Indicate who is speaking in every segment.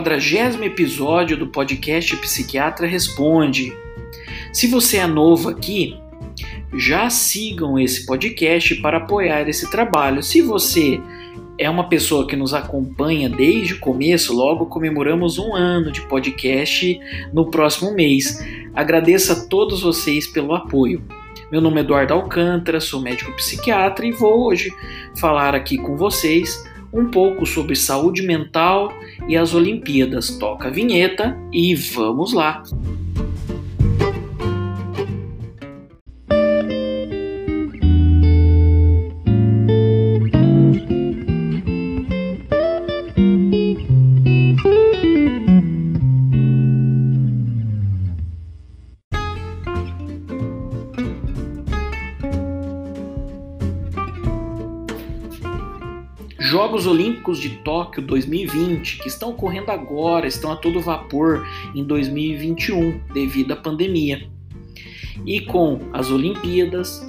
Speaker 1: quadragésimo episódio do podcast Psiquiatra Responde. Se você é novo aqui, já sigam esse podcast para apoiar esse trabalho. Se você é uma pessoa que nos acompanha desde o começo, logo comemoramos um ano de podcast no próximo mês. Agradeço a todos vocês pelo apoio. Meu nome é Eduardo Alcântara, sou médico psiquiatra e vou hoje falar aqui com vocês um pouco sobre saúde mental e as Olimpíadas. Toca a vinheta e vamos lá! Jogos Olímpicos de Tóquio 2020, que estão ocorrendo agora, estão a todo vapor em 2021 devido à pandemia. E com as Olimpíadas,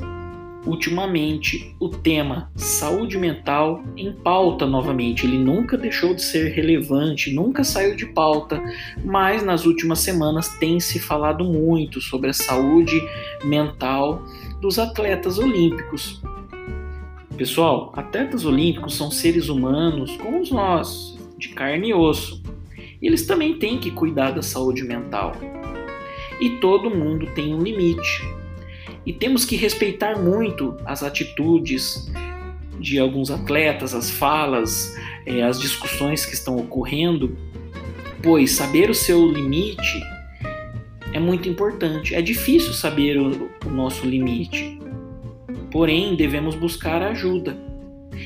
Speaker 1: ultimamente o tema saúde mental em pauta novamente. Ele nunca deixou de ser relevante, nunca saiu de pauta, mas nas últimas semanas tem se falado muito sobre a saúde mental dos atletas olímpicos. Pessoal, atletas olímpicos são seres humanos como nós, de carne e osso. Eles também têm que cuidar da saúde mental. E todo mundo tem um limite. E temos que respeitar muito as atitudes de alguns atletas, as falas, eh, as discussões que estão ocorrendo, pois saber o seu limite é muito importante. É difícil saber o nosso limite. Porém, devemos buscar ajuda.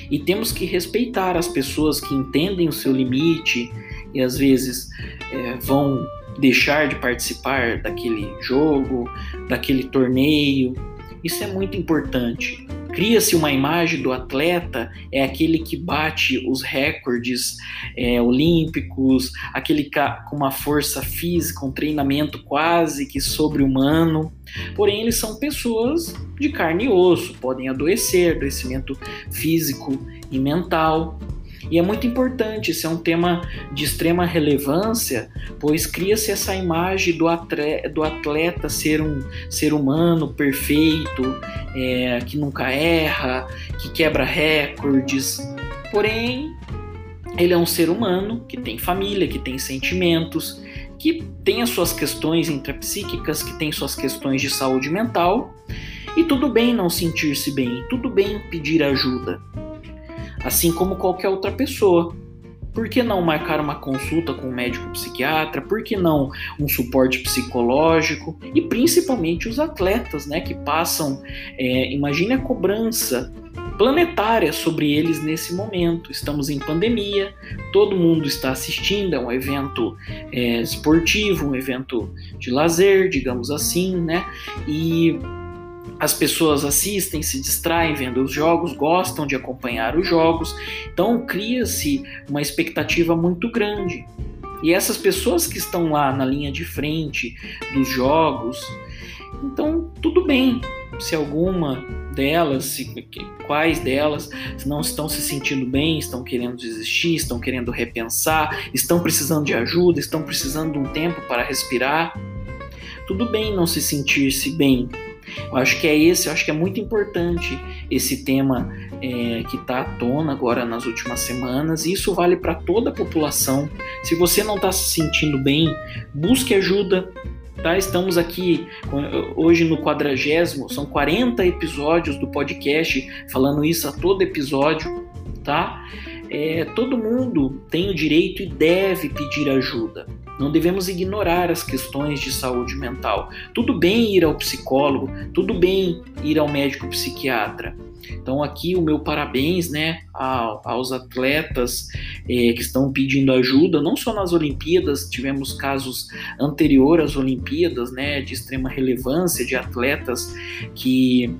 Speaker 1: E temos que respeitar as pessoas que entendem o seu limite e às vezes é, vão deixar de participar daquele jogo, daquele torneio. Isso é muito importante. Cria-se uma imagem do atleta, é aquele que bate os recordes é, olímpicos, aquele com uma força física, um treinamento quase que sobre-humano. Porém, eles são pessoas de carne e osso, podem adoecer, adoecimento físico e mental. E é muito importante, esse é um tema de extrema relevância, pois cria-se essa imagem do atleta, do atleta, ser um ser humano perfeito, é, que nunca erra, que quebra recordes. Porém, ele é um ser humano que tem família, que tem sentimentos, que tem as suas questões intrapsíquicas, que tem suas questões de saúde mental. E tudo bem não sentir-se bem, tudo bem pedir ajuda assim como qualquer outra pessoa. Por que não marcar uma consulta com um médico psiquiatra? Por que não um suporte psicológico? E principalmente os atletas, né, que passam, é, imagine a cobrança planetária sobre eles nesse momento. Estamos em pandemia, todo mundo está assistindo, é um evento é, esportivo, um evento de lazer, digamos assim, né? E as pessoas assistem, se distraem vendo os jogos, gostam de acompanhar os jogos, então cria-se uma expectativa muito grande. E essas pessoas que estão lá na linha de frente dos jogos, então tudo bem se alguma delas, se, quais delas não estão se sentindo bem, estão querendo desistir, estão querendo repensar, estão precisando de ajuda, estão precisando de um tempo para respirar. Tudo bem não se sentir-se bem, eu acho que é esse, acho que é muito importante esse tema é, que está à tona agora nas últimas semanas, e isso vale para toda a população. Se você não está se sentindo bem, busque ajuda. Tá? Estamos aqui hoje no quadragésimo, são 40 episódios do podcast falando isso a todo episódio, tá? É, todo mundo tem o direito e deve pedir ajuda. Não devemos ignorar as questões de saúde mental. Tudo bem ir ao psicólogo, tudo bem ir ao médico psiquiatra. Então aqui o meu parabéns, né, aos atletas eh, que estão pedindo ajuda, não só nas Olimpíadas, tivemos casos anteriores às Olimpíadas, né, de extrema relevância de atletas que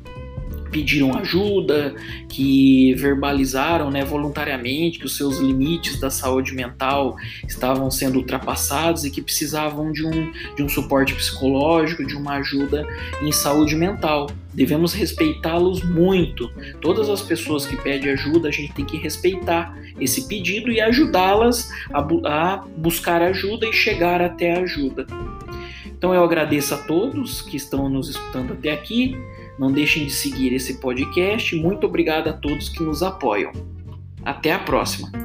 Speaker 1: pediram ajuda, que verbalizaram né, voluntariamente que os seus limites da saúde mental estavam sendo ultrapassados e que precisavam de um, de um suporte psicológico, de uma ajuda em saúde mental. Devemos respeitá-los muito. Todas as pessoas que pedem ajuda, a gente tem que respeitar esse pedido e ajudá-las a, a buscar ajuda e chegar até a ajuda. Então eu agradeço a todos que estão nos escutando até aqui. Não deixem de seguir esse podcast. Muito obrigado a todos que nos apoiam. Até a próxima!